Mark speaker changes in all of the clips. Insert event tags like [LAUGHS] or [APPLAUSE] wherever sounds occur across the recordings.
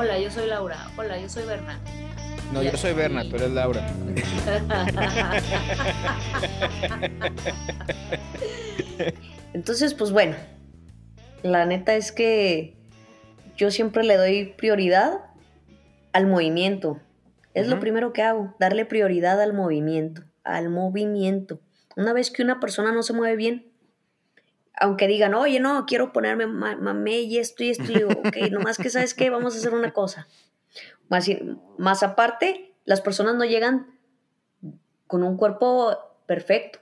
Speaker 1: Hola, yo soy Laura. Hola, yo soy Berna.
Speaker 2: No, yo soy Berna, tú eres Laura. [LAUGHS]
Speaker 3: Entonces, pues bueno, la neta es que yo siempre le doy prioridad al movimiento. Es lo primero que hago, darle prioridad al movimiento, al movimiento. Una vez que una persona no se mueve bien, aunque digan, oye, no, quiero ponerme mamé y esto y esto, y digo, [LAUGHS] ok, nomás que sabes qué, vamos a hacer una cosa. Más, más aparte, las personas no llegan con un cuerpo perfecto.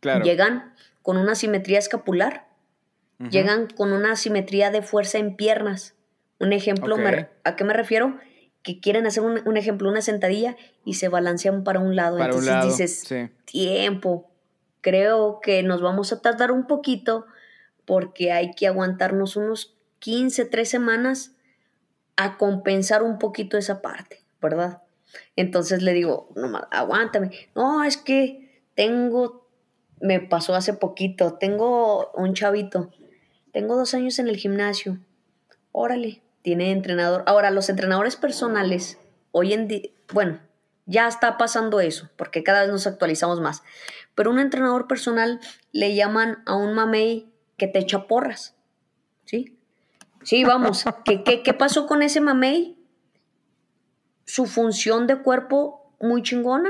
Speaker 3: Claro. Llegan con una simetría escapular. Llegan con una simetría de fuerza en piernas. Un ejemplo, ¿a qué me refiero? Que quieren hacer un, ejemplo, una sentadilla y se balancean para un lado. Entonces dices, tiempo, creo que nos vamos a tardar un poquito porque hay que aguantarnos unos 15, 3 semanas a compensar un poquito esa parte, ¿verdad? Entonces le digo, no, aguántame. No, es que tengo, me pasó hace poquito, tengo un chavito, tengo dos años en el gimnasio. Órale, tiene entrenador. Ahora, los entrenadores personales, hoy en día, bueno, ya está pasando eso, porque cada vez nos actualizamos más. Pero un entrenador personal le llaman a un mamey que te echa porras. ¿Sí? Sí, vamos. [LAUGHS] ¿Qué, qué, qué pasó con ese mamey? Su función de cuerpo muy chingona.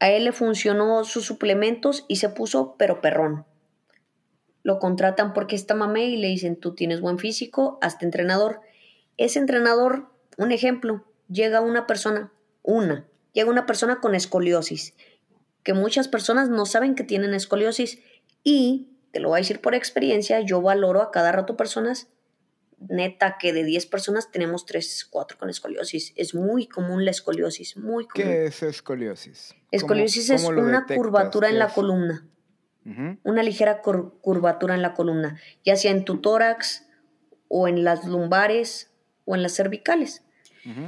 Speaker 3: A él le funcionó sus suplementos y se puso pero perrón. Lo contratan porque está mamey y le dicen, tú tienes buen físico, hazte entrenador. Ese entrenador, un ejemplo, llega una persona una, llega una persona con escoliosis, que muchas personas no saben que tienen escoliosis y, te lo voy a decir por experiencia, yo valoro a cada rato personas, neta que de 10 personas tenemos 3, 4 con escoliosis. Es muy común la escoliosis, muy común.
Speaker 2: ¿Qué es escoliosis?
Speaker 3: Escoliosis es una curvatura en la columna. Una ligera curvatura en la columna, ya sea en tu tórax o en las lumbares o en las cervicales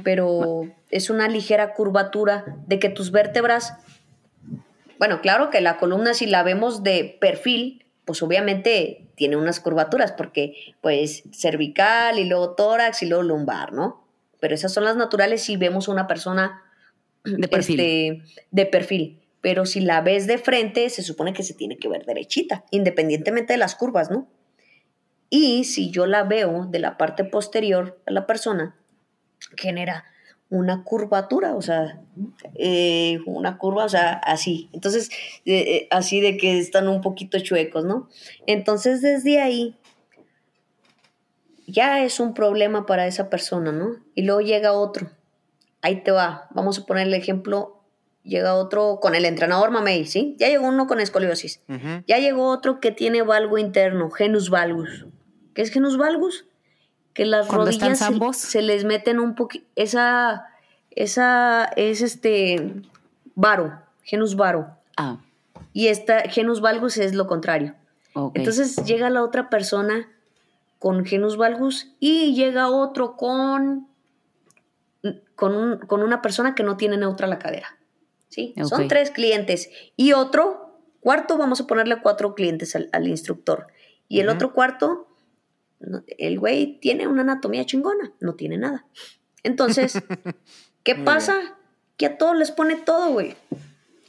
Speaker 3: pero es una ligera curvatura de que tus vértebras, bueno, claro que la columna si la vemos de perfil, pues obviamente tiene unas curvaturas porque pues cervical y luego tórax y luego lumbar, ¿no? Pero esas son las naturales si vemos una persona de perfil. Este, de perfil. Pero si la ves de frente, se supone que se tiene que ver derechita, independientemente de las curvas, ¿no? Y si yo la veo de la parte posterior a la persona, genera una curvatura, o sea, eh, una curva, o sea, así. Entonces, eh, eh, así de que están un poquito chuecos, ¿no? Entonces, desde ahí, ya es un problema para esa persona, ¿no? Y luego llega otro. Ahí te va. Vamos a poner el ejemplo. Llega otro con el entrenador Mamey, ¿sí? Ya llegó uno con escoliosis. Ya llegó otro que tiene valgo interno, genus valgus. ¿Qué es genus valgus? Que las rodillas se, les meten un poquito, esa, esa es este, varo, genus varo. Ah. Y esta, genus valgus es lo contrario. Entonces llega la otra persona con genus valgus y llega otro con, con, con una persona que no tiene neutra la cadera. ¿sí? Son tres clientes. Y otro, cuarto, vamos a ponerle cuatro clientes al, instructor. Y el otro cuarto el güey tiene una anatomía chingona, no tiene nada. Entonces, [LAUGHS] ¿qué pasa? Que a todos les pone todo, güey.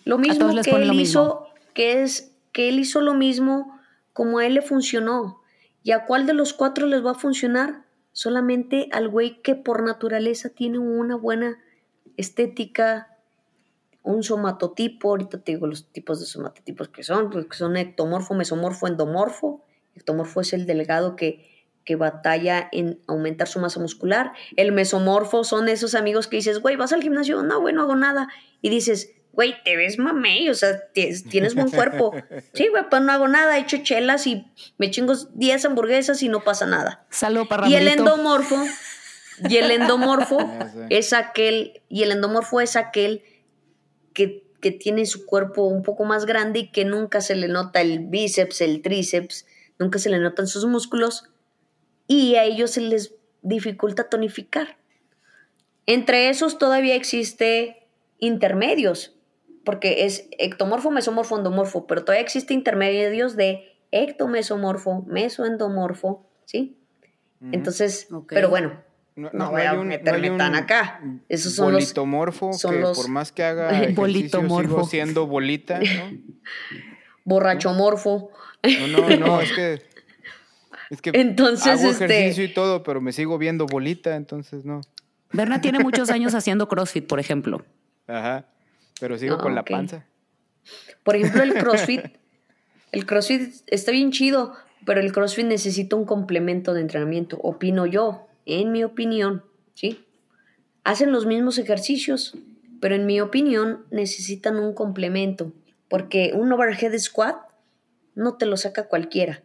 Speaker 3: Lo mismo que él hizo, que es que él hizo lo mismo como a él le funcionó. ¿Y a cuál de los cuatro les va a funcionar? Solamente al güey que por naturaleza tiene una buena estética, un somatotipo, ahorita te digo los tipos de somatotipos que son, pues, que son ectomorfo, mesomorfo, endomorfo. Ectomorfo es el delgado que que batalla en aumentar su masa muscular. El mesomorfo son esos amigos que dices, güey, vas al gimnasio, no, güey, no hago nada. Y dices, güey, te ves mamey, o sea, tienes buen cuerpo. [LAUGHS] Sí, güey, pues no hago nada, he hecho chelas y me chingo 10 hamburguesas y no pasa nada.
Speaker 4: Salud para
Speaker 3: Y el endomorfo, y el endomorfo [LAUGHS] es aquel, y el endomorfo es aquel que, que tiene su cuerpo un poco más grande y que nunca se le nota el bíceps, el tríceps, nunca se le notan sus músculos y a ellos se les dificulta tonificar. Entre esos todavía existe intermedios, porque es ectomorfo, mesomorfo, endomorfo, pero todavía existe intermedios de ectomesomorfo, mesoendomorfo, ¿sí? Entonces, pero bueno, no, no, voy a meterme tan acá. Esos son
Speaker 2: bolitomorfo
Speaker 3: los, son
Speaker 2: que
Speaker 3: los...
Speaker 2: por más que haga [LAUGHS]
Speaker 4: Bolitomorfo.
Speaker 2: sigo siendo bolita, ¿no? [LAUGHS]
Speaker 3: Borrachomorfo.
Speaker 2: No, no, no, es que [LAUGHS] es que
Speaker 3: Entonces,
Speaker 2: hago
Speaker 3: este-
Speaker 2: ejercicio y todo, pero me sigo viendo bolita, entonces no.
Speaker 4: Berna tiene muchos [LAUGHS] años haciendo CrossFit, por ejemplo.
Speaker 2: Ajá. Pero sigo
Speaker 3: Ah,
Speaker 2: con la panza.
Speaker 3: Por ejemplo, el CrossFit. [LAUGHS] El CrossFit está bien chido, pero el CrossFit necesita un complemento de entrenamiento, opino yo, en mi opinión, ¿sí? Hacen los mismos ejercicios, pero en mi opinión necesitan un complemento, porque un overhead squat no te lo saca cualquiera.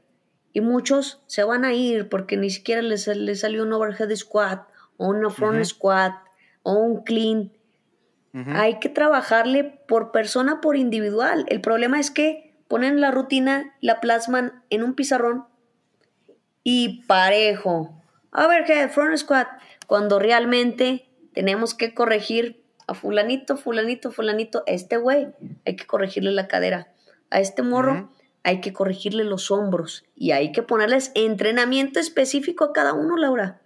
Speaker 3: Y muchos se van a ir porque ni siquiera les, les salió un overhead squat o una front squat o un clean. Hay que trabajarle por persona, por individual. El problema es que ponen la rutina, la plasman en un pizarrón y parejo. Overhead, front squat, cuando realmente tenemos que corregir a fulanito, fulanito, fulanito, a este güey hay que corregirle la cadera. A este morro. Hay que corregirle los hombros y hay que ponerles entrenamiento específico a cada uno, Laura.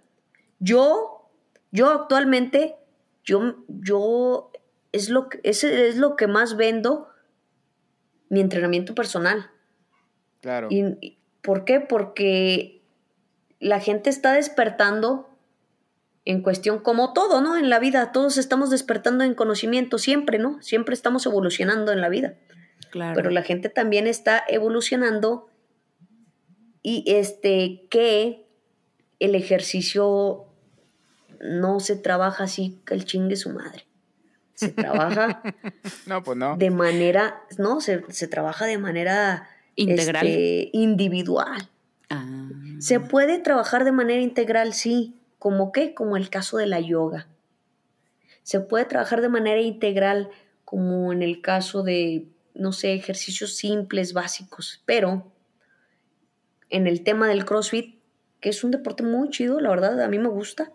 Speaker 3: Yo, yo actualmente, yo, yo, es lo que, ese es lo que más vendo, mi entrenamiento personal.
Speaker 2: Claro.
Speaker 3: ¿Y, y por qué? Porque la gente está despertando en cuestión como todo, ¿no? En la vida, todos estamos despertando en conocimiento siempre, ¿no? Siempre estamos evolucionando en la vida
Speaker 4: Claro.
Speaker 3: pero la gente también está evolucionando y este que el ejercicio no se trabaja así que el chingue su madre. Se trabaja [LAUGHS]
Speaker 2: No, pues no.
Speaker 3: de manera, no, se, se trabaja de manera
Speaker 4: Integral.
Speaker 3: este, individual.
Speaker 4: Ah.
Speaker 3: Se puede trabajar de manera integral, sí. ¿Como qué? Como el caso de la yoga. Se puede trabajar de manera integral, como en el caso de, no sé, ejercicios simples, básicos. Pero en el tema del CrossFit, que es un deporte muy chido, la verdad, a mí me gusta.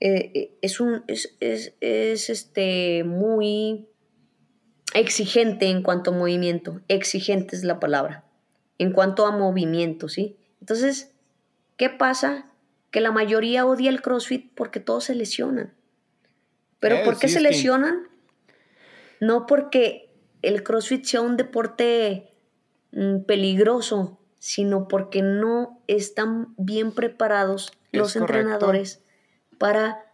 Speaker 3: eh, eh, es un, es, es, es este, muy exigente en cuanto a movimiento. Exigente es la palabra. En cuanto a movimiento, ¿sí? Entonces, ¿qué pasa? Que la mayoría odia el CrossFit porque todos se lesionan. ¿Pero
Speaker 2: Eh,
Speaker 3: por qué
Speaker 2: sí,
Speaker 3: se
Speaker 2: que-
Speaker 3: lesionan? No porque el CrossFit sea un deporte mm, peligroso, sino porque no están bien preparados los
Speaker 2: correcto.
Speaker 3: entrenadores para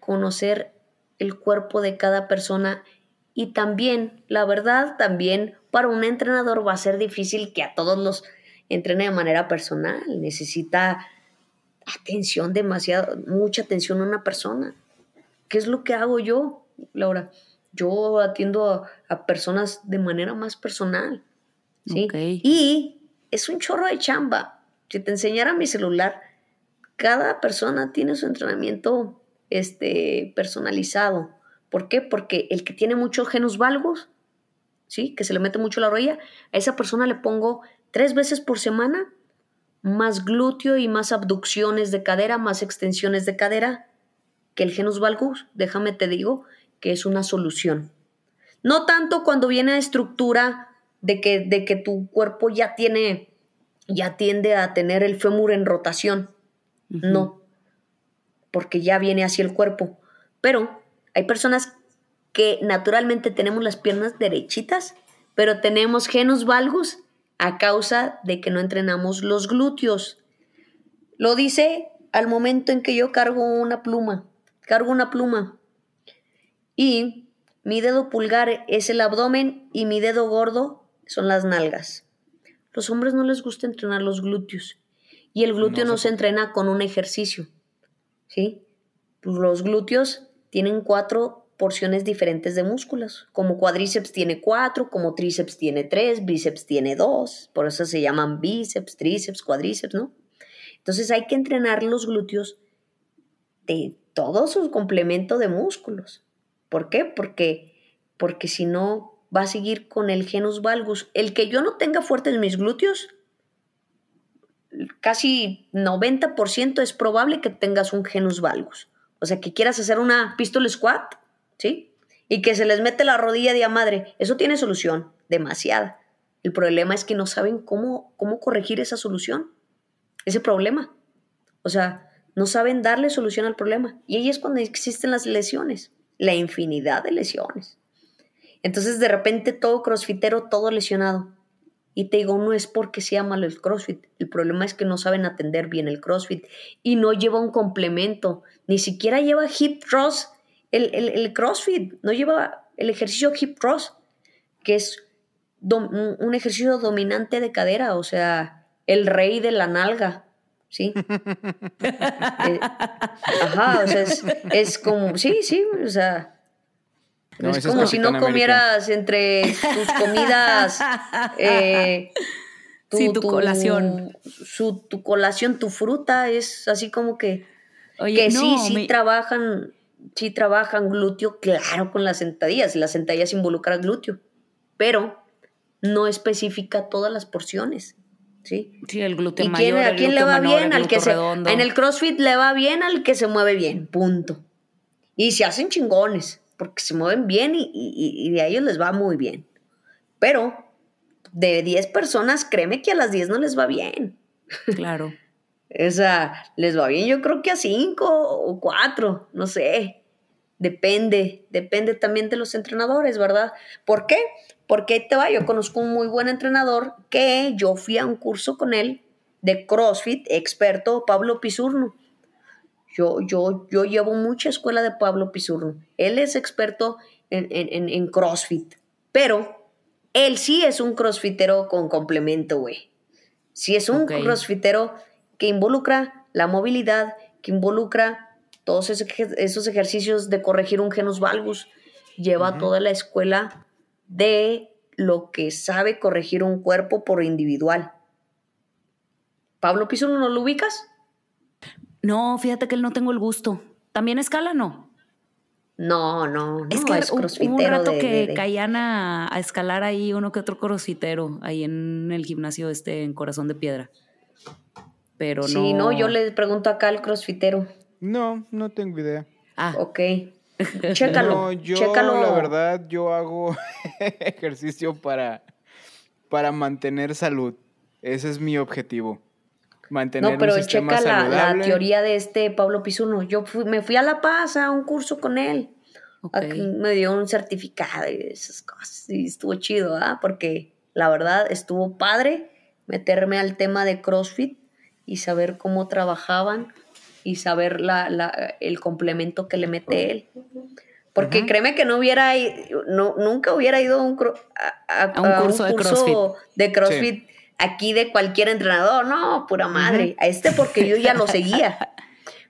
Speaker 3: conocer el cuerpo de cada persona y también, la verdad, también para un entrenador va a ser difícil que a todos los entrene de manera personal. Necesita atención, demasiado, mucha atención a una persona. ¿Qué es lo que hago yo, Laura? Yo atiendo a, a personas de manera más personal. ¿sí? Y es un chorro de chamba. Si te enseñara mi celular, cada persona tiene su entrenamiento este, personalizado. ¿Por qué? Porque el que tiene muchos genus valgos, ¿sí? que se le mete mucho la rodilla, a esa persona le pongo tres veces por semana más glúteo y más abducciones de cadera, más extensiones de cadera que el genus valgus. Déjame te digo que es una solución. No tanto cuando viene a estructura de que, de que tu cuerpo ya tiene, ya tiende a tener el fémur en rotación. No, porque ya viene así el cuerpo. Pero hay personas que naturalmente tenemos las piernas derechitas, pero tenemos genus valgus a causa de que no entrenamos los glúteos. Lo dice al momento en que yo cargo una pluma. Cargo una pluma. Y mi dedo pulgar es el abdomen y mi dedo gordo son las nalgas. Los hombres no les gusta entrenar los glúteos. Y el glúteo
Speaker 2: No
Speaker 3: se
Speaker 2: qué.
Speaker 3: entrena con un ejercicio. ¿Sí? Los glúteos tienen cuatro porciones diferentes de músculos. Como cuádriceps tiene cuatro, como tríceps tiene tres, bíceps tiene dos. Por eso se llaman bíceps, tríceps, cuádriceps, ¿no? Entonces hay que entrenar los glúteos de todo su complemento de músculos. ¿Por qué? Porque, porque si no va a seguir con el genus valgus. El que yo no tenga fuertes mis glúteos, casi 90% es probable que tengas un genus valgus. O sea, que quieras hacer una pistol squat, ¿sí? Y que se les mete la rodilla de madre. Eso tiene solución, demasiada. El problema es que no saben cómo, cómo corregir esa solución, ese problema. O sea, no saben darle solución al problema. Y ahí es cuando existen las lesiones, la infinidad de lesiones. Entonces de repente todo crossfitero, todo lesionado. Y te digo, no es porque sea malo el CrossFit. El problema es que no saben atender bien el CrossFit y no lleva un complemento. Ni siquiera lleva hip thrust el, el, CrossFit. No lleva el ejercicio hip thrust, que es un ejercicio dominante de cadera, o sea, el rey de la nalga. ¿Sí? [LAUGHS] Eh, ajá, o sea, es, como, sí, sí, o sea, es como si no comieras entre tus comidas. Eh, [LAUGHS]
Speaker 4: tu, sí, tu, colación.
Speaker 3: Su, tu colación, tu fruta, es así como que. Oye, que sí, sí trabajan, sí trabajan glúteo, claro, con las sentadillas. Las sentadillas involucran glúteo. Pero no especifica todas las porciones. ¿Sí?
Speaker 4: Sí, el glúteo
Speaker 3: ¿Y
Speaker 4: mayor,
Speaker 3: ¿A quién le va bien? Al que se, en el CrossFit le va bien al que se mueve bien, punto. Y se hacen chingones porque se mueven bien y, de a ellos les va muy bien. Pero de 10 personas, créeme que a las 10 no les va bien.
Speaker 4: Claro. [LAUGHS]
Speaker 3: o sea, les va bien yo creo que a 5 o 4, no sé. Depende, depende también de los entrenadores, ¿verdad? ¿Por qué? Porque ahí te va, yo conozco un muy buen entrenador que yo fui a un curso con él de CrossFit, experto Pablo Pisurno. Yo, yo, yo llevo mucha escuela de Pablo Pizurro. Él es experto en, CrossFit, pero él sí es un crossfitero con complemento, güey. Sí es un crossfitero que involucra la movilidad, que involucra todos esos ejercicios de corregir un genus valgus. Lleva toda la escuela de lo que sabe corregir un cuerpo por individual. ¿Pablo Pizurro no lo ubicas?
Speaker 4: No, fíjate que él no tengo el gusto. ¿También escala, no?
Speaker 3: No, no, no.
Speaker 4: Es que es hubo un rato que caían a, escalar ahí uno que otro crossfitero, ahí en el gimnasio este en Corazón de Piedra. Pero no.
Speaker 3: Sí, no, yo le pregunto acá al crossfitero.
Speaker 2: No, no tengo idea.
Speaker 3: Ah. Ok. [LAUGHS] Chécalo. No,
Speaker 2: yo,
Speaker 3: chécalo.
Speaker 2: la verdad, yo hago [LAUGHS] ejercicio para, para mantener salud. Ese es mi objetivo mantener no, pero checa
Speaker 3: la, teoría de este Pablo Pisuno. Yo me fui a La Paz a un curso con él. Aquí me dio un certificado y esas cosas. Y estuvo chido, ¿ah? Porque la verdad estuvo padre meterme al tema de CrossFit y saber cómo trabajaban y saber la, el complemento que le mete él. Porque créeme que no hubiera no, nunca hubiera ido a un, a, un curso, de CrossFit, aquí de cualquier entrenador, no, pura madre. A este porque yo ya lo [LAUGHS] seguía.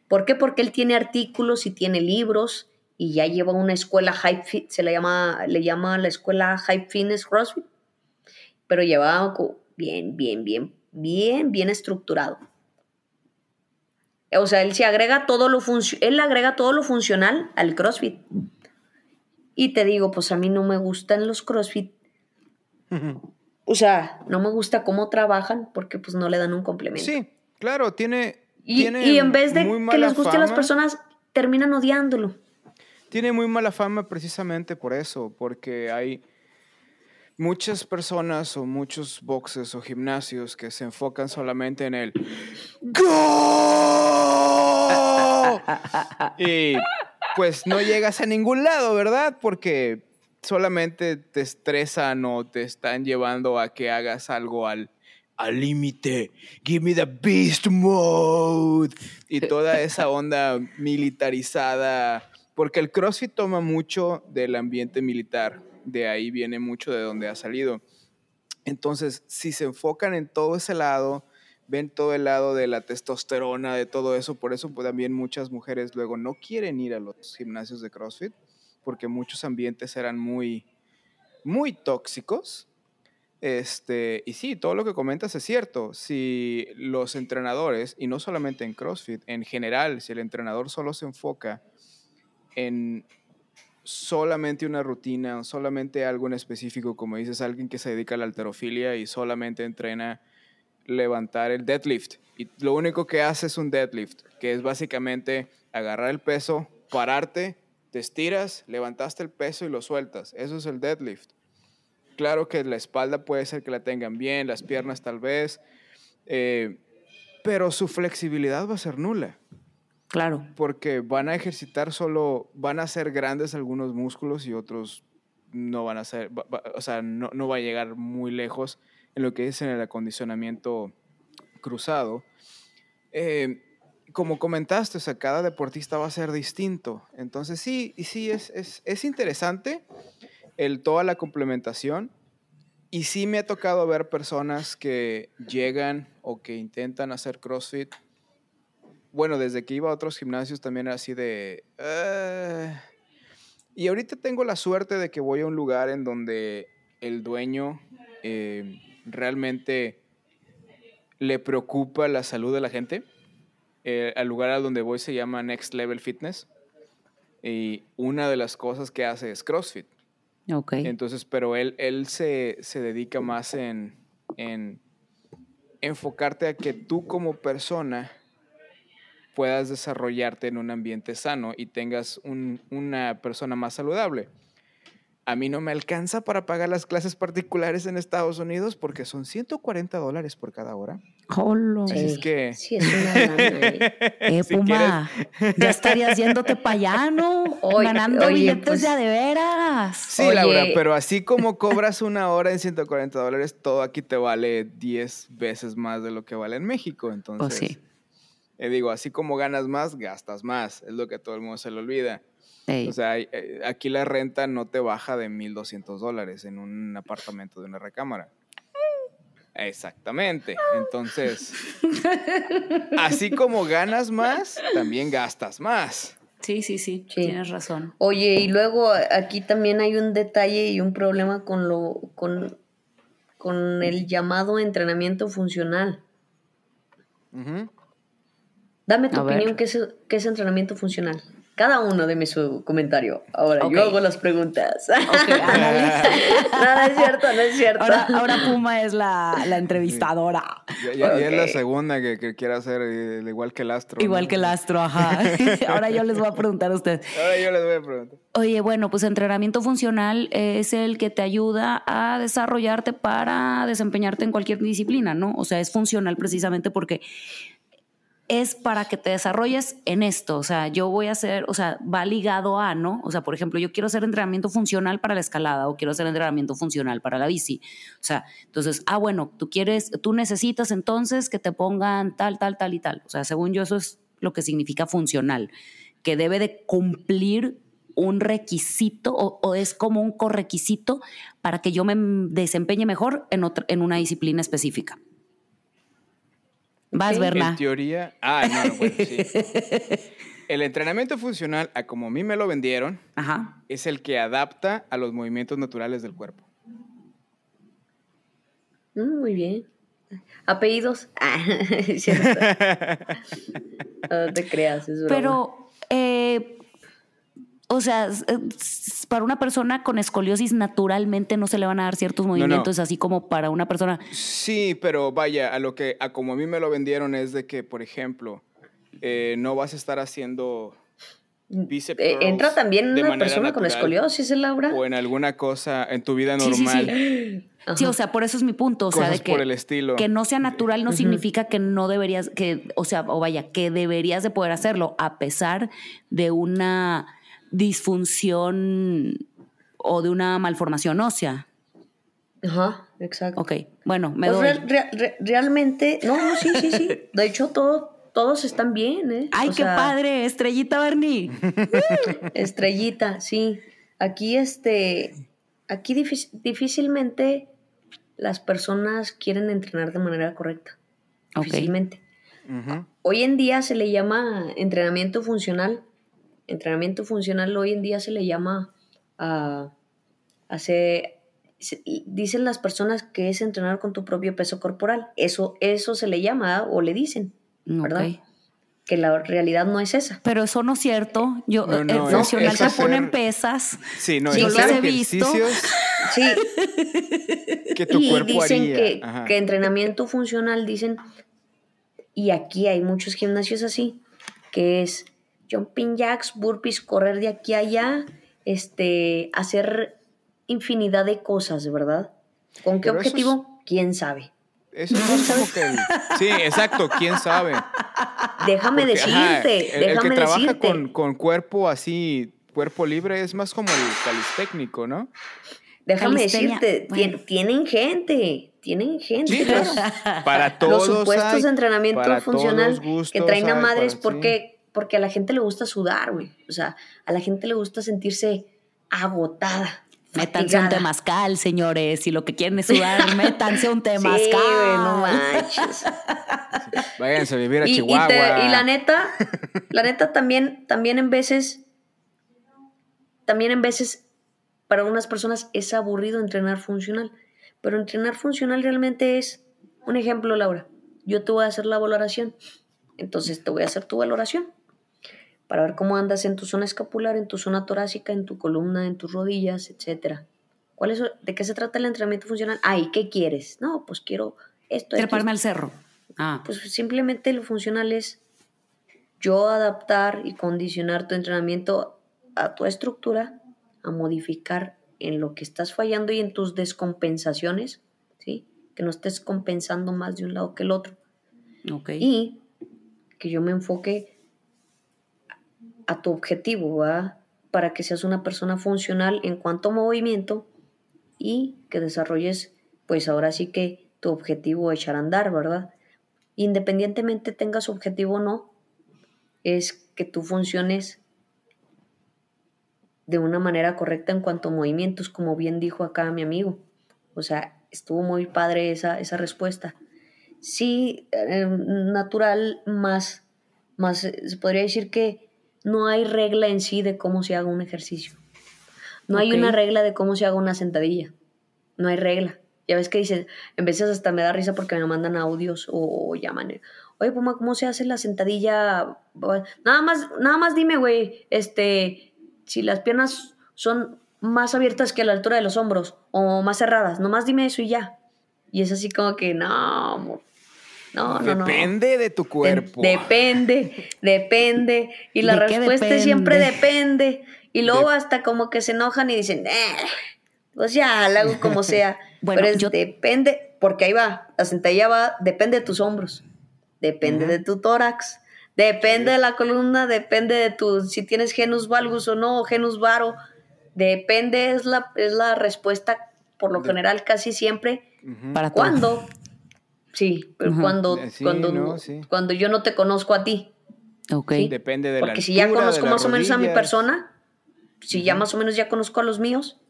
Speaker 3: ¿Por qué? Porque él tiene artículos y tiene libros y ya lleva una escuela Hype Fit, se le llama, le llama la escuela Hype Fitness CrossFit, pero lleva bien, bien, bien, bien, bien estructurado. O sea, él se agrega todo lo él agrega todo lo funcional al CrossFit. Y te digo, pues a mí no me gustan los CrossFit o sea, no me gusta cómo trabajan porque pues no le dan un complemento.
Speaker 2: Sí, claro, tiene...
Speaker 3: Y, y en vez de que les guste a las personas, terminan odiándolo.
Speaker 2: Tiene muy mala fama precisamente por eso, porque hay muchas personas o muchos boxes o gimnasios que se enfocan solamente en el y pues no llegas a ningún lado, ¿verdad? Porque solamente te estresan o te están llevando a que hagas algo al al límite, give me the beast mode. Y toda esa onda militarizada, porque el CrossFit toma mucho del ambiente militar, de ahí viene mucho de donde ha salido. Entonces, si se enfocan en todo ese lado, ven todo el lado de la testosterona, de todo eso, por eso pues, también muchas mujeres luego no quieren ir a los gimnasios de CrossFit, porque muchos ambientes eran muy, muy tóxicos. Este, y sí, todo lo que comentas es cierto. Si los entrenadores, y no solamente en CrossFit, en general, si el entrenador solo se enfoca en solamente una rutina, solamente algo en específico, como dices, alguien que se dedica a la alterofilia y solamente entrena levantar el deadlift. Y lo único que hace es un deadlift, que es básicamente agarrar el peso, pararte te estiras, levantaste el peso y lo sueltas. Eso es el deadlift. Claro que la espalda puede ser que la tengan bien, las piernas tal vez, eh, pero su flexibilidad va a ser nula.
Speaker 4: Claro.
Speaker 2: Porque van a ejercitar solo, van a ser grandes algunos músculos y otros no van a ser, o sea, no, no, va a llegar muy lejos en lo que es en el acondicionamiento cruzado. Eh, como comentaste, o sea, cada deportista va a ser distinto. Entonces sí, y sí, es, es, es interesante el, toda la complementación. Y sí me ha tocado ver personas que llegan o que intentan hacer CrossFit. Bueno, desde que iba a otros gimnasios también era así de... Ah". Y ahorita tengo la suerte de que voy a un lugar en donde el dueño eh, realmente le preocupa la salud de la gente. Eh, el lugar a donde voy se llama Next Level Fitness. Y una de las cosas que hace es CrossFit.
Speaker 4: Ok.
Speaker 2: Entonces, pero él, él se, se dedica más en, en enfocarte a que tú como persona puedas desarrollarte en un ambiente sano y tengas un, una persona más saludable a mí no me alcanza para pagar las clases particulares en Estados Unidos porque son 140 dólares por cada hora.
Speaker 4: Sí,
Speaker 2: es que...
Speaker 3: Sí, es una [LAUGHS]
Speaker 4: Eh, Puma, ya estarías yéndote para allá, ¿no? [LAUGHS] Ganando billetes pues de veras.
Speaker 2: Sí, Laura, pero así como cobras una hora en 140 dólares, todo aquí te vale 10 veces más de lo que vale en México.
Speaker 4: Pues
Speaker 2: entonces,
Speaker 4: sí.
Speaker 2: Eh, digo, así como ganas más, gastas más. Es lo que a todo el mundo se le olvida. O sea, eh, aquí la renta no te baja de 1.200 dólares en un apartamento de una recámara. Exactamente. Entonces, [LAUGHS] así como ganas más, también gastas más.
Speaker 4: Sí, sí, sí, tienes razón.
Speaker 3: Oye, y luego aquí también hay un detalle y un problema con lo con, con el llamado entrenamiento funcional. Dame tu opinión, ¿qué es, ¿qué es entrenamiento funcional? Cada uno deme su comentario. Ahora, yo hago las preguntas. Okay, [LAUGHS] no, es cierto, no es cierto.
Speaker 4: Ahora, Puma es la, la entrevistadora.
Speaker 2: Ya, es la segunda que, que quiere hacer, igual que el astro.
Speaker 4: Igual que el astro, ajá. [LAUGHS] [LAUGHS] Ahora yo les voy a preguntar a ustedes.
Speaker 2: Ahora yo les voy a preguntar.
Speaker 4: Oye, bueno, pues entrenamiento funcional es el que te ayuda a desarrollarte para desempeñarte en cualquier disciplina, ¿no? O sea, es funcional precisamente porque es para que te desarrolles en esto. O sea, yo voy a hacer, o sea, va ligado a, ¿no? O sea, por ejemplo, yo quiero hacer entrenamiento funcional para la escalada o quiero hacer entrenamiento funcional para la bici. O sea, entonces, ah, bueno, tú quieres, tú necesitas entonces que te pongan tal, tal, tal y tal. O sea, según yo, eso es lo que significa funcional, que debe de cumplir un requisito o, es como un correquisito para que yo me desempeñe mejor en, otra, en una disciplina específica. Vas, Berna.
Speaker 2: En teoría. Ah, no, bueno, sí. [LAUGHS] El entrenamiento funcional, a como a mí me lo vendieron, es el que adapta a los movimientos naturales del cuerpo.
Speaker 3: Mm, muy bien. Apellidos. [LAUGHS] Ah, [LAUGHS] no te creas, es
Speaker 4: Pero, eh, o sea, para una persona con escoliosis naturalmente no se le van a dar ciertos movimientos, así como para una persona.
Speaker 2: Sí, pero vaya, a lo que, a como a mí me lo vendieron es de que, por ejemplo, eh, no vas a estar haciendo bíceps.
Speaker 3: Eh, entra también una persona con escoliosis, ¿eh, Laura?
Speaker 2: O en alguna cosa en tu vida normal.
Speaker 4: Sí, [GASPS] sí, o sea, por eso es mi punto. O sea, de que,
Speaker 2: por el estilo.
Speaker 4: que no sea natural no significa que no deberías, que, o sea, o vaya, que deberías de poder hacerlo, a pesar de una disfunción o de una malformación ósea.
Speaker 3: Ajá, exacto.
Speaker 4: Ok, bueno, me
Speaker 3: pues realmente, no, no, sí, sí, sí. De hecho, todo, todos están bien, ¿eh?
Speaker 4: Ay, qué padre, Estrellita Bernie. [LAUGHS]
Speaker 3: Estrellita, sí. Aquí, este, aquí difícilmente las personas quieren entrenar de manera correcta. Difícilmente. Hoy en día se le llama entrenamiento funcional entrenamiento funcional hoy en día se le llama a hacer, dicen las personas que es entrenar con tu propio peso corporal. Eso, eso se le llama o le dicen, ¿verdad? Que la realidad no es esa.
Speaker 4: Pero eso no es cierto. Yo, el funcional se ponen pesas.
Speaker 2: Sí, no,
Speaker 4: yo los he visto. [LAUGHS]
Speaker 3: Sí.
Speaker 2: que tu y
Speaker 3: dicen Que, que entrenamiento funcional, dicen, y aquí hay muchos gimnasios así, que es jumping jacks, burpees, correr de aquí a allá, este, hacer infinidad de cosas, ¿verdad? ¿Con qué objetivo? ¿Quién sabe?
Speaker 2: Eso no es como que... Sí, exacto, quién sabe.
Speaker 3: déjame
Speaker 2: Porque, ajá,
Speaker 3: decirte,
Speaker 2: el, el
Speaker 3: déjame
Speaker 2: que trabaja
Speaker 3: decirte.
Speaker 2: con, con cuerpo así, cuerpo libre, es más como el calistécnico, ¿no?
Speaker 3: Déjame
Speaker 4: Calistenia,
Speaker 3: decirte,
Speaker 4: bueno.
Speaker 3: tienen gente, tienen gente.
Speaker 2: Sí,
Speaker 3: los,
Speaker 2: Para todos
Speaker 3: los supuestos
Speaker 2: hay,
Speaker 3: de entrenamiento
Speaker 2: para
Speaker 3: funcional
Speaker 2: gustos
Speaker 3: que traen a
Speaker 2: hay,
Speaker 3: madres
Speaker 2: para-
Speaker 3: porque, porque a la gente le gusta sudar, güey. O sea, a la gente le gusta sentirse agotada.
Speaker 4: Métanse un temazcal, señores. Si lo que quieren es [LAUGHS] sudar, métanse un
Speaker 3: Sí,
Speaker 4: temazcal.
Speaker 3: güey, no manches.
Speaker 2: sí. [LAUGHS] Váyanse a vivir a
Speaker 3: y, y
Speaker 2: Chihuahua.
Speaker 3: te- y la neta, la neta también, también en veces, también en veces para unas personas es aburrido entrenar funcional. Pero entrenar funcional realmente es, un ejemplo, Laura, yo te voy a hacer la valoración, entonces te voy a hacer tu valoración para ver cómo andas en tu zona escapular, en tu zona torácica, en tu columna, en tus rodillas, etcétera. ¿Cuál es, ¿De qué se trata el entrenamiento funcional? Ay, ¿qué quieres? No, pues quiero esto,
Speaker 4: Treparme al cerro. Ah,
Speaker 3: Pues simplemente lo funcional es yo adaptar y condicionar tu entrenamiento a tu estructura, a modificar en lo que estás fallando y en tus descompensaciones, ¿sí? Que no estés compensando más de un lado que el otro.
Speaker 4: ok.
Speaker 3: Y que yo me enfoque a tu objetivo, ¿va? Para que seas una persona funcional en cuanto a movimiento y que desarrolles, pues ahora sí que tu objetivo a echar a andar, ¿verdad? Independientemente tengas objetivo o no, es que tú funciones de una manera correcta en cuanto a movimientos, como bien dijo acá mi amigo. O sea, estuvo muy padre esa, esa respuesta. Sí, eh, natural, más, más, se podría decir que no hay regla en sí de cómo se haga un ejercicio. No hay una regla de cómo se haga una sentadilla. No hay regla. Ya ves que dicen, en veces hasta me da risa porque me mandan audios o, o llaman. Oye, Puma, ¿cómo se hace la sentadilla? Nada más, nada más dime, güey, este, si las piernas son más abiertas que a la altura de los hombros o más cerradas. Nomás dime eso y ya. Y es así como que, no, amor. No, no, no.
Speaker 2: Depende de tu
Speaker 3: De-
Speaker 2: cuerpo.
Speaker 3: depende, depende. Y la
Speaker 4: ¿De qué
Speaker 3: respuesta
Speaker 4: depende?
Speaker 3: siempre depende. Y luego
Speaker 2: De-
Speaker 3: hasta como que se enojan y dicen, "Eh, pues ya, la hago como [LAUGHS] sea.
Speaker 4: Bueno,
Speaker 3: Pero es
Speaker 4: yo-
Speaker 3: depende, porque ahí va, la sentadilla va, depende de tus hombros, depende de tu tórax, depende de la columna, depende de tu, si tienes genus valgus o no, o genus varo, depende, es la, es la respuesta por lo
Speaker 2: De-
Speaker 3: general casi siempre.
Speaker 4: Para todo.
Speaker 3: Sí, pero cuando,
Speaker 2: Eh, sí,
Speaker 3: cuando,
Speaker 2: no, sí.
Speaker 3: cuando yo no te conozco a ti.
Speaker 4: Ok.
Speaker 3: Sí.
Speaker 2: Depende de la
Speaker 3: Porque si ya conozco más o menos a mi persona, si ya más o menos ya conozco a los míos,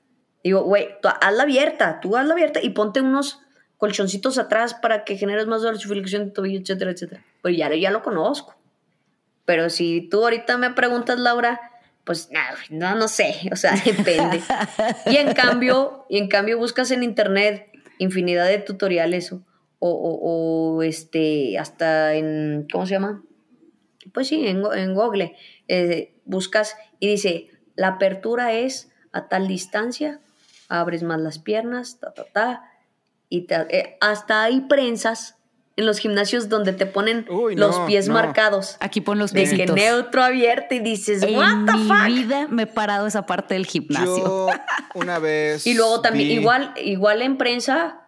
Speaker 3: digo, güey, hazla abierta, tú hazla abierta y ponte unos colchoncitos atrás para que generes más dorsiflexión de tobillo, etcétera, etcétera. Pues ya, ya lo conozco. Pero si tú ahorita me preguntas, Laura, pues no, no sé, [LAUGHS] o sea, depende. y en cambio, y en cambio buscas en internet infinidad de tutoriales o, o, o- o, este, hasta en, ¿cómo se llama? Pues sí, en, en Google eh, buscas y dice, la apertura es a tal distancia, abres más las piernas, ta, ta, ta, y te- eh, hasta hay prensas en los gimnasios donde te ponen
Speaker 2: Uy,
Speaker 3: los
Speaker 2: no,
Speaker 3: pies
Speaker 2: no.
Speaker 3: marcados.
Speaker 4: Aquí pon los
Speaker 3: De que neutro abierto y dices,
Speaker 4: En
Speaker 3: what the
Speaker 4: mi
Speaker 3: fuck?
Speaker 4: vida me he parado esa parte del gimnasio.
Speaker 2: Yo una vez. [LAUGHS]
Speaker 3: Y luego también,
Speaker 2: vi-
Speaker 3: igual, igual en prensa,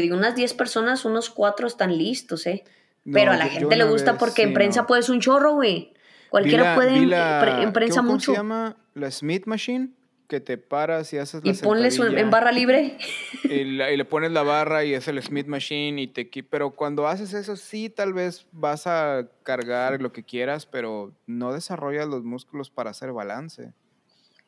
Speaker 3: de unas 10 personas, unos 4 están listos, ¿eh?
Speaker 2: No,
Speaker 3: Pero a la
Speaker 2: yo- yo
Speaker 3: gente le gusta
Speaker 2: vez,
Speaker 3: porque en prensa
Speaker 2: no.
Speaker 3: puedes un chorro, güey. Cualquiera
Speaker 2: la-
Speaker 3: puede en,
Speaker 2: la-
Speaker 3: pre- en prensa
Speaker 2: ¿cómo
Speaker 3: mucho.
Speaker 2: se llama? La Smith Machine, que te paras y haces la
Speaker 3: Y ponles en barra libre.
Speaker 2: y, la- y le pones la barra y es el Smith Machine y te pero cuando haces eso sí tal vez vas a cargar lo que quieras pero no desarrollas los músculos para hacer balance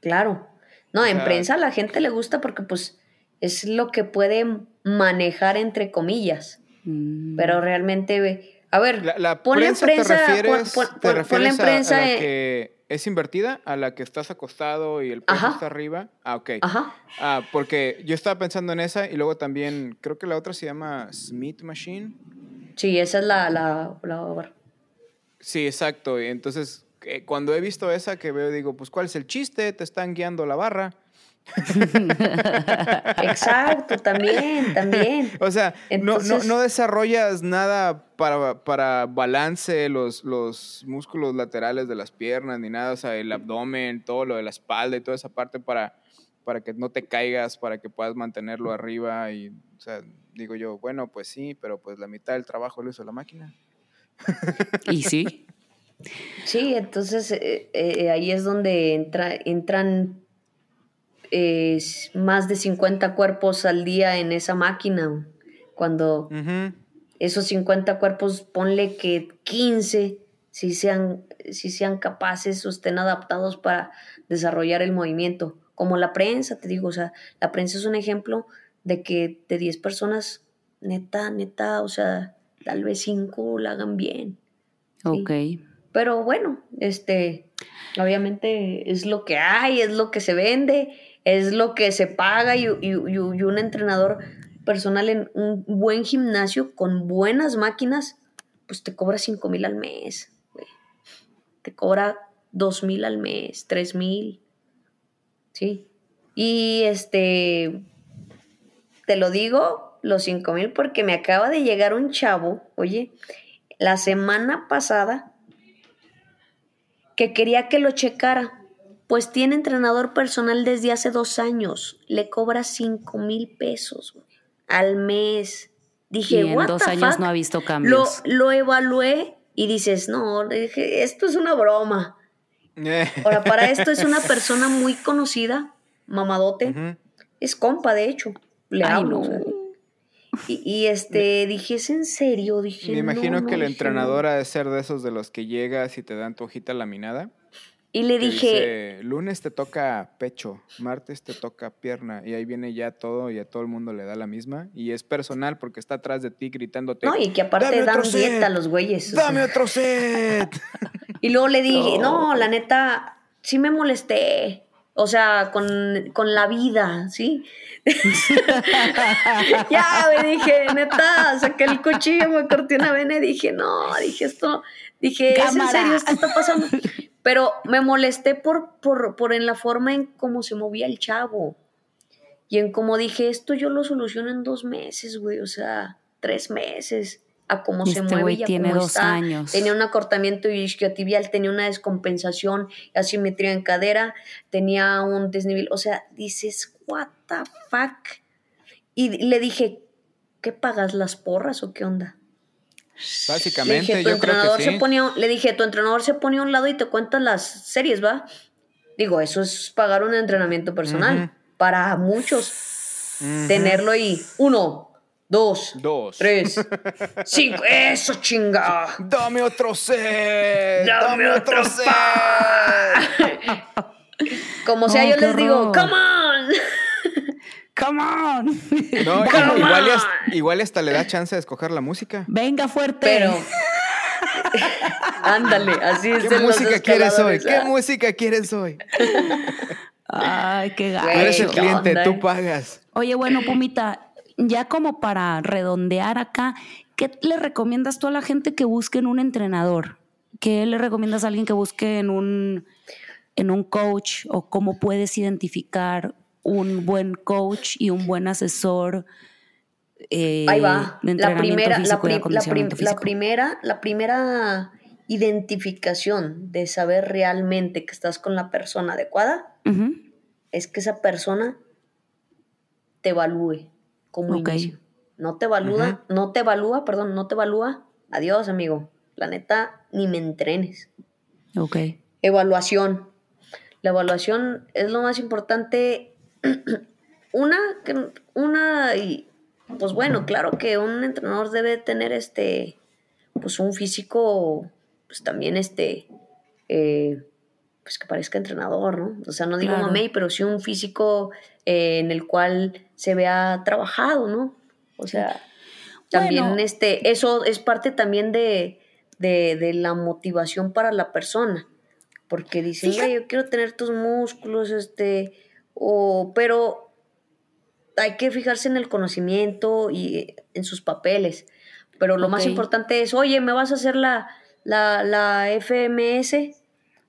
Speaker 3: Claro. No,
Speaker 2: O
Speaker 3: en prensa a la gente le gusta porque pues es lo que puede manejar entre comillas.
Speaker 4: Mm.
Speaker 3: Pero realmente, a ver,
Speaker 2: la, la
Speaker 3: ponle
Speaker 2: prensa,
Speaker 3: prensa,
Speaker 2: te refieres,
Speaker 3: pon- pon-
Speaker 2: te
Speaker 3: pon-
Speaker 2: refieres
Speaker 3: ponle en
Speaker 2: a- a,
Speaker 3: prensa,
Speaker 2: la que es invertida a la que estás acostado y el peso está arriba ah ok
Speaker 3: Ajá.
Speaker 2: ah porque yo estaba pensando en esa y luego también creo que la otra se llama Smith Machine
Speaker 3: Sí, esa es la, la, la-
Speaker 2: Sí, exacto. Y entonces, eh, cuando he visto esa que veo, digo, pues, ¿cuál es el chiste? Te están guiando la barra.
Speaker 3: Exacto, también, también. [LAUGHS]
Speaker 2: O sea, no, no, no desarrollas nada para, para balance, los, los músculos laterales de las piernas, ni nada. O sea, el abdomen, todo lo de la espalda y toda esa parte para, para que no te caigas, para que puedas mantenerlo arriba. Y, o sea, digo yo, bueno, pues sí, pero pues la mitad del trabajo lo hizo la máquina.
Speaker 4: Y sí.
Speaker 3: Sí, entonces eh, eh, ahí es donde entra, entran eh, más de 50 cuerpos al día en esa máquina. Cuando esos 50 cuerpos, ponle que 15 si sean, si sean capaces o estén adaptados para desarrollar el movimiento. Como la prensa, te digo, o sea, la prensa es un ejemplo de que de 10 personas, neta, neta, o sea, tal vez 5 la hagan bien.
Speaker 4: Ok.
Speaker 3: Pero bueno, este, obviamente es lo que hay, es lo que se vende, es lo que se paga y, y- y- un entrenador personal en un buen gimnasio con buenas máquinas, pues te cobra 5 mil al mes. Te cobra 2 mil al mes, 3 mil. Sí. Y este, te lo digo, los 5 mil, porque me acaba de llegar un chavo, oye, la semana pasada que quería que lo checara. Pues tiene entrenador personal desde hace dos años. Le cobra 5 mil pesos al mes. Dije,
Speaker 4: y en
Speaker 3: "What
Speaker 4: dos
Speaker 3: the
Speaker 4: años
Speaker 3: fuck?".
Speaker 4: no ha visto cambios.
Speaker 3: lo evalué y dices, no, dije, esto es una broma. [LAUGHS] Ahora, para esto es una persona muy conocida, mamadote. Es compa, de hecho. Le
Speaker 4: Ay,
Speaker 3: hablo.
Speaker 4: no.
Speaker 3: o sea. Y, y, este, dije, ¿es en serio? Dije,
Speaker 2: Me imagino
Speaker 3: "No,
Speaker 2: que el
Speaker 3: no", dije,
Speaker 2: entrenador ha de ser de esos de los que llegas y te dan tu hojita laminada.
Speaker 3: Y le dije,
Speaker 2: dice, lunes te toca pecho, martes te toca pierna y ahí viene ya todo y a todo el mundo le da la misma y es personal porque está atrás de ti gritándote.
Speaker 3: no, y que aparte
Speaker 2: "Dame
Speaker 3: dan
Speaker 2: set,
Speaker 3: dieta a los güeyes. o sea.
Speaker 2: Dame otro set. [LAUGHS]
Speaker 3: Y luego le dije, [LAUGHS]
Speaker 4: No.
Speaker 3: no, la neta, sí me molesté. O sea, con, con la vida, ¿sí? [LAUGHS] ya, me dije, neta, saqué el cuchillo, me corté una vena y dije, no, dije esto, dije, ¿es en serio esto está pasando? Pero me molesté por, por, por en la forma en cómo se movía el chavo. Y en cómo dije, esto yo lo soluciono en dos meses, güey, o sea, tres meses. A cómo se
Speaker 4: Este
Speaker 3: mueve
Speaker 4: güey
Speaker 3: y a
Speaker 4: tiene
Speaker 3: cómo
Speaker 4: dos
Speaker 3: está.
Speaker 4: años.
Speaker 3: Tenía un acortamiento isquiotibial, tenía una descompensación, asimetría en cadera, tenía un desnivel. O sea, dices, what the fuck. Y le dije, ¿qué pagas las porras o qué onda? Le
Speaker 2: Básicamente,
Speaker 3: dije, tu
Speaker 2: yo creo
Speaker 3: entrenador se ponía, le dije, tu entrenador se pone a un lado y te cuenta las series, ¿va? Digo, eso es pagar un entrenamiento personal. Para muchos, tenerlo y uno, dos,
Speaker 2: Dos.
Speaker 3: tres, [LAUGHS] cinco, eso chinga.
Speaker 2: Dame otro set.
Speaker 3: Dame
Speaker 2: Dame,
Speaker 3: otro
Speaker 2: otro set.
Speaker 3: Como sea,
Speaker 4: No,
Speaker 3: yo les digo, come on. [LAUGHS]
Speaker 4: Come on.
Speaker 2: No,
Speaker 3: Come
Speaker 2: igual, hasta, igual hasta le da chance de escoger la música.
Speaker 4: Venga fuerte.
Speaker 3: Pero, [LAUGHS] ándale, así es.
Speaker 2: ¿Qué música quieres hoy? ¿Qué
Speaker 3: ¿ah?
Speaker 2: música quieres hoy?
Speaker 4: Ay, qué
Speaker 2: Tú eres el
Speaker 3: ¿qué
Speaker 4: gacho.
Speaker 2: cliente,
Speaker 3: onda,
Speaker 2: tú pagas.
Speaker 4: Oye, bueno, [CLEARS THROAT] Pumita, ya como para redondear acá, ¿qué le recomiendas tú a la gente que busque en un entrenador? ¿Qué le recomiendas a alguien que busque en un, en un coach? ¿O cómo puedes identificar un buen coach y un buen asesor? eh,
Speaker 3: Ahí va.
Speaker 4: de
Speaker 3: La primera, la, prim- la, prim- primera, la primera identificación de saber realmente que estás con la persona adecuada es que esa persona te evalúe como
Speaker 4: Ok.
Speaker 3: inicio. No te evalúa, no te evalúa, perdón, no te evalúa. Adiós, amigo. La neta, ni me entrenes.
Speaker 4: Ok.
Speaker 3: Evaluación. La evaluación es lo más importante. [CLEARS THROAT] una, una, y pues bueno, claro que un entrenador debe tener este, pues un físico, pues también este, eh, pues que parezca entrenador, ¿no? O sea, no digo
Speaker 4: Claro.
Speaker 3: mamey, pero sí un físico eh, en el cual se vea trabajado, ¿no? O sea, también
Speaker 4: Bueno.
Speaker 3: este, eso es parte también de, de, de la motivación para la persona. Porque dicen,
Speaker 4: Fíjate-
Speaker 3: "Güey, yo quiero tener tus músculos, este, o, pero hay que fijarse en el conocimiento y en sus papeles. Pero lo más importante es, oye, ¿me vas a hacer la, la, la FMS?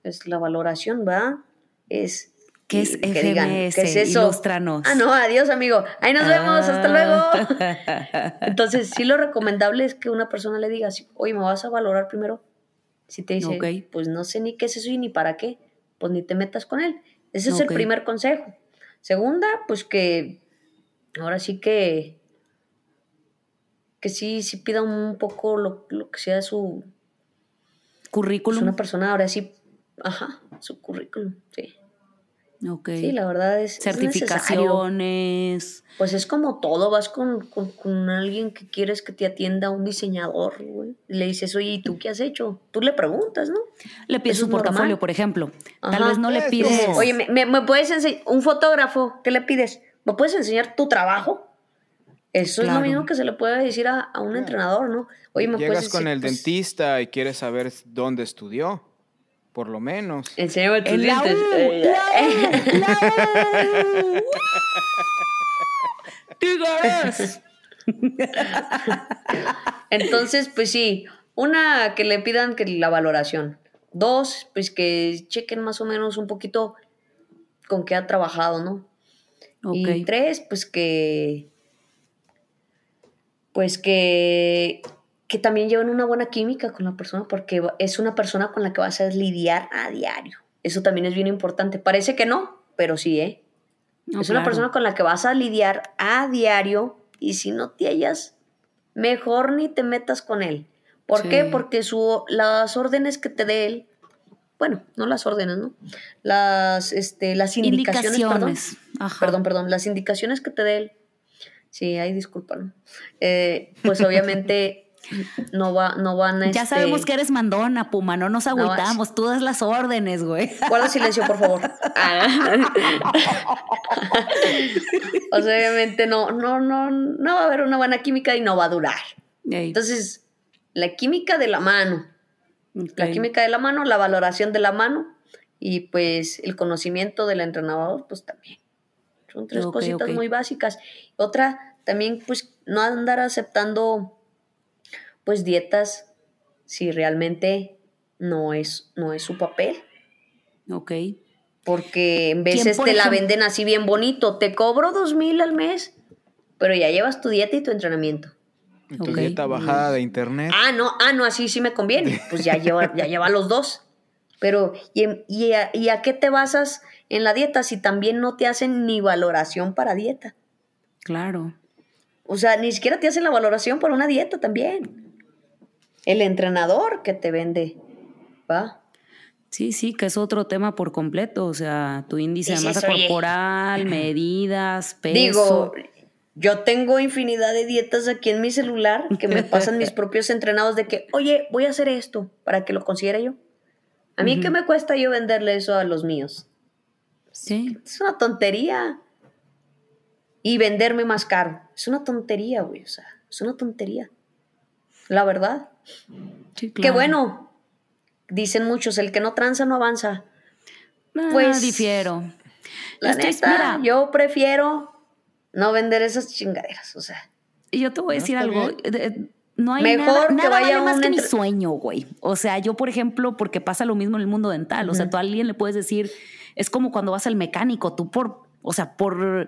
Speaker 3: Es la valoración, ¿va? Es...
Speaker 4: ¿Qué es
Speaker 3: que digan,
Speaker 4: FMS?
Speaker 3: ¿Qué es eso?
Speaker 4: Ilústranos.
Speaker 3: Ah, no, adiós, amigo. Ahí nos vemos, hasta luego. [LAUGHS] Entonces, sí lo recomendable es que una persona le diga, oye, ¿me vas a valorar primero? Si te dice, pues no sé ni qué es eso y ni para qué, pues ni te metas con él. Ese es el primer consejo. Segunda, pues que ahora sí que que sí, sí pida un poco lo, lo que sea su,
Speaker 4: Currículum.
Speaker 3: Es una persona ahora sí, ajá, su currículum, sí.
Speaker 4: Ok.
Speaker 3: Sí, la verdad es. es necesario.
Speaker 4: Certificaciones.
Speaker 3: Pues es como todo, vas con, con, con alguien que quieres que te atienda, un diseñador, güey. Le dices, oye, ¿y tú qué has hecho? Tú le preguntas, ¿no?
Speaker 4: Le pides
Speaker 3: es normal.
Speaker 4: portafolio, por ejemplo. Tal
Speaker 3: Ajá.
Speaker 4: vez no le
Speaker 2: Es
Speaker 4: pides.
Speaker 2: como-
Speaker 3: Oye, ¿me, me, me puedes enseñar? Un fotógrafo, ¿qué le pides? ¿Me puedes enseñar tu trabajo? Eso es
Speaker 4: Claro.
Speaker 3: lo mismo que se le puede decir a, a un entrenador, ¿no? Oye, ¿me
Speaker 2: Llegas
Speaker 3: puedes
Speaker 2: con el
Speaker 3: pues,
Speaker 2: dentista y quieres saber dónde estudió, por lo menos.
Speaker 3: Enséñame tus
Speaker 4: En la
Speaker 3: dientes.
Speaker 4: U,
Speaker 3: Eh,
Speaker 4: la U, la U. [LAUGHS] Tigres. [LAUGHS]
Speaker 3: Entonces, pues sí, una que le pidan que la valoración. Dos, pues que chequen más o menos un poquito con qué ha trabajado, ¿no? Y tres, pues que. Pues que. Que también lleven una buena química con la persona, porque es una persona con la que vas a lidiar a diario. Eso también es bien importante. Parece que no, pero sí, ¿eh?
Speaker 4: No,
Speaker 3: es una persona con la que vas a lidiar a diario y si no te hallas, mejor ni te metas con él. ¿Por
Speaker 4: Sí.
Speaker 3: qué? Porque su, las órdenes que te dé él, bueno, no las órdenes, ¿no? Las, este, las indicaciones, perdón.
Speaker 4: Indicaciones. Ajá.
Speaker 3: Perdón, perdón, las indicaciones que te dé él. Sí, ahí disculpa, ¿no? Eh, pues obviamente [LAUGHS] no, va, no van a...
Speaker 4: Ya
Speaker 3: este,
Speaker 4: sabemos que eres mandona, Puma, no nos
Speaker 3: No,
Speaker 4: agüitamos, tú das las órdenes, güey.
Speaker 3: Guarda silencio, por favor. [LAUGHS] Ah. o sea, obviamente no, no, no, no va a haber una buena química y no va a durar.
Speaker 4: Ey,
Speaker 3: Entonces, la química de la mano, la química de la mano, la valoración de la mano y pues el conocimiento del entrenador, pues también. Son tres
Speaker 4: Ok,
Speaker 3: cositas muy básicas. Otra, también pues no andar aceptando pues dietas si realmente no es, no es su papel.
Speaker 4: Ok.
Speaker 3: Porque en
Speaker 4: ¿Quién,
Speaker 3: veces
Speaker 4: por
Speaker 3: te la venden así bien bonito. Te cobro dos mil al mes, pero ya llevas tu dieta y tu entrenamiento.
Speaker 2: En tu dieta bajada de internet.
Speaker 3: Ah, no, ah, no, así sí me conviene. [LAUGHS] Pues ya lleva, ya lleva los dos. Pero, ¿y, y a, y a qué te basas en la dieta si también no te hacen ni valoración para dieta?
Speaker 4: Claro.
Speaker 3: O sea, ni siquiera te hacen la valoración para una dieta también. El entrenador que te vende, ¿va?
Speaker 4: Sí, sí, que es otro tema por completo. O sea, tu índice de masa corporal, medidas, peso.
Speaker 3: Digo, yo tengo infinidad de dietas aquí en mi celular que me pasan mis [LAUGHS] propios entrenados de que, oye, voy a hacer esto para que lo considere yo. A mí, ¿qué me cuesta yo venderle eso a los míos?
Speaker 4: sí.
Speaker 3: Es una tontería. Y venderme más caro. Es una tontería, güey. O sea, es una tontería. La verdad.
Speaker 4: sí,
Speaker 3: Qué
Speaker 4: claro.
Speaker 3: bueno. Dicen muchos, el que no tranza no avanza. Pues,
Speaker 4: difiero.
Speaker 3: La neta,
Speaker 4: mira,
Speaker 3: yo prefiero no vender esas chingaderas. O sea,
Speaker 4: Y yo te voy a decir algo.
Speaker 2: bien.
Speaker 4: eh, No hay
Speaker 3: Mejor
Speaker 4: nada,
Speaker 3: que
Speaker 4: nada
Speaker 3: vaya
Speaker 4: vale más
Speaker 3: un
Speaker 4: que mi sueño, güey. O sea, yo, por ejemplo, porque pasa lo mismo en el mundo dental. O sea, tú a alguien le puedes decir, es como cuando vas al mecánico, tú por, o sea, por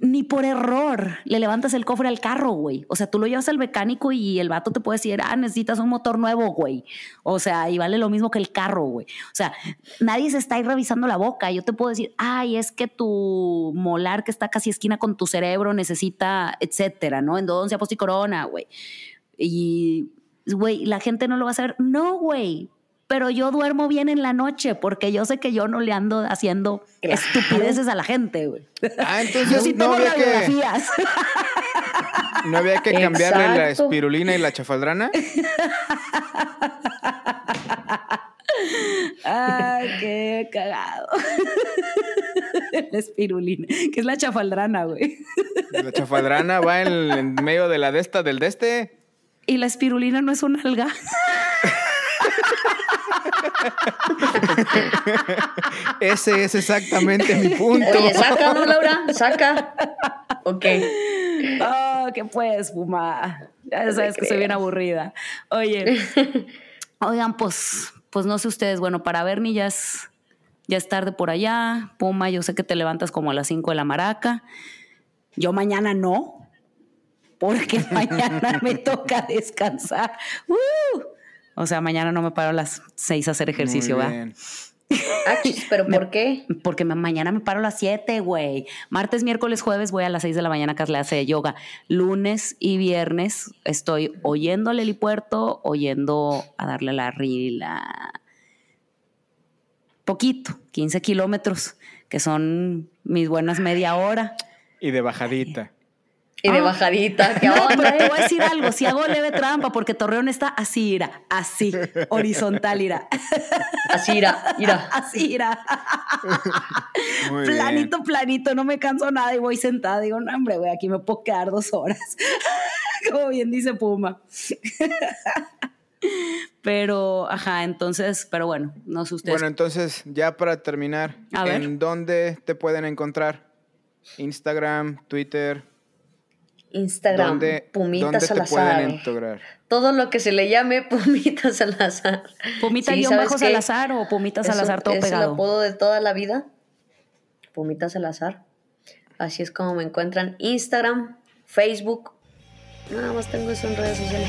Speaker 4: ni por error le levantas el cofre al carro, güey. O sea, tú lo llevas al mecánico y el vato te puede decir, ah, necesitas un motor nuevo, güey. O sea, y vale lo mismo que el carro, güey. O sea, nadie se está ahí revisando la boca. Yo te puedo decir, ay, es que tu molar que está casi esquina con tu cerebro necesita, etcétera, ¿no? Endodoncia posticorona, güey. Y, güey, la gente no lo va a saber. No, güey. Pero yo duermo bien en la noche porque yo sé que yo no le ando haciendo
Speaker 3: Claro.
Speaker 4: estupideces a la gente, güey.
Speaker 2: Ah, [LAUGHS]
Speaker 4: Yo
Speaker 2: entonces
Speaker 4: sí
Speaker 2: no
Speaker 4: tengo
Speaker 2: había que, no había que cambiarle la espirulina y la chafaldrana.
Speaker 4: Ay, qué cagado. La espirulina, que es la chafaldrana, güey.
Speaker 2: La chafaldrana va en, en medio de la de esta del de este.
Speaker 4: Y la espirulina no es una alga. [LAUGHS]
Speaker 2: Ese es exactamente mi punto.
Speaker 3: oye, saca, ¿no, Laura? Saca. Ok.
Speaker 4: Oh, ¿qué puedes fumar? Ya sabes que soy bien aburrida. Oye, [LAUGHS] oigan, pues, pues no sé ustedes, bueno, para Bernie ya es, ya es tarde por allá. Puma, yo sé que te levantas como a las 5 de la maraca. Yo mañana no, porque [LAUGHS] mañana me toca descansar. ¡Uh! O sea, mañana no me paro a las 6 a hacer ejercicio,
Speaker 2: Muy
Speaker 4: ¿va?
Speaker 2: bien.
Speaker 3: Achis, ¿pero por qué?
Speaker 4: Porque ma- mañana me paro a las 7, güey. Martes, miércoles, jueves voy a las 6 de la mañana a clase de yoga. Lunes y viernes estoy oyendo al helipuerto, oyendo a darle la rila. Poquito, 15 kilómetros, que son mis buenas media hora.
Speaker 2: Y de bajadita.
Speaker 3: Y de
Speaker 4: Ah.
Speaker 3: bajadita, ¿qué [LAUGHS]
Speaker 4: No,
Speaker 3: onda?
Speaker 4: pero te voy a decir algo. Si hago leve trampa, porque Torreón está así, irá, así, horizontal, irá,
Speaker 3: Así irá, irá. [LAUGHS]
Speaker 4: así. [LAUGHS]
Speaker 2: Muy bien.
Speaker 4: planito, planito, no me canso nada y voy sentada. Digo, no, hombre, güey, aquí me puedo quedar dos horas. Como bien dice Puma. Pero, ajá, entonces, pero bueno, no sé ustedes.
Speaker 2: Bueno, entonces, ya para terminar,
Speaker 4: A ver.
Speaker 2: ¿en dónde te pueden encontrar? Instagram, Twitter.
Speaker 3: Instagram,
Speaker 2: ¿Dónde,
Speaker 3: Pumita
Speaker 2: dónde te
Speaker 3: Salazar.
Speaker 2: pueden?
Speaker 3: Todo lo que se le llame [LAUGHS] Pumita Salazar.
Speaker 4: Pumita
Speaker 3: Sí,
Speaker 4: guion
Speaker 3: ¿sabes
Speaker 4: bajo? Salazar o Pumita
Speaker 3: Eso
Speaker 4: Salazar todo
Speaker 3: es el
Speaker 4: pegado.
Speaker 3: apodo de toda la vida. Pumita Salazar. Así es como me encuentran. Instagram, Facebook. Nada más tengo eso en redes sociales.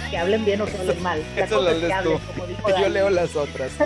Speaker 5: Que hablen bien o que hablen mal. La
Speaker 2: Eso lo lees
Speaker 5: hablen,
Speaker 2: tú.
Speaker 5: dijo
Speaker 2: Yo leo las otras. [LAUGHS]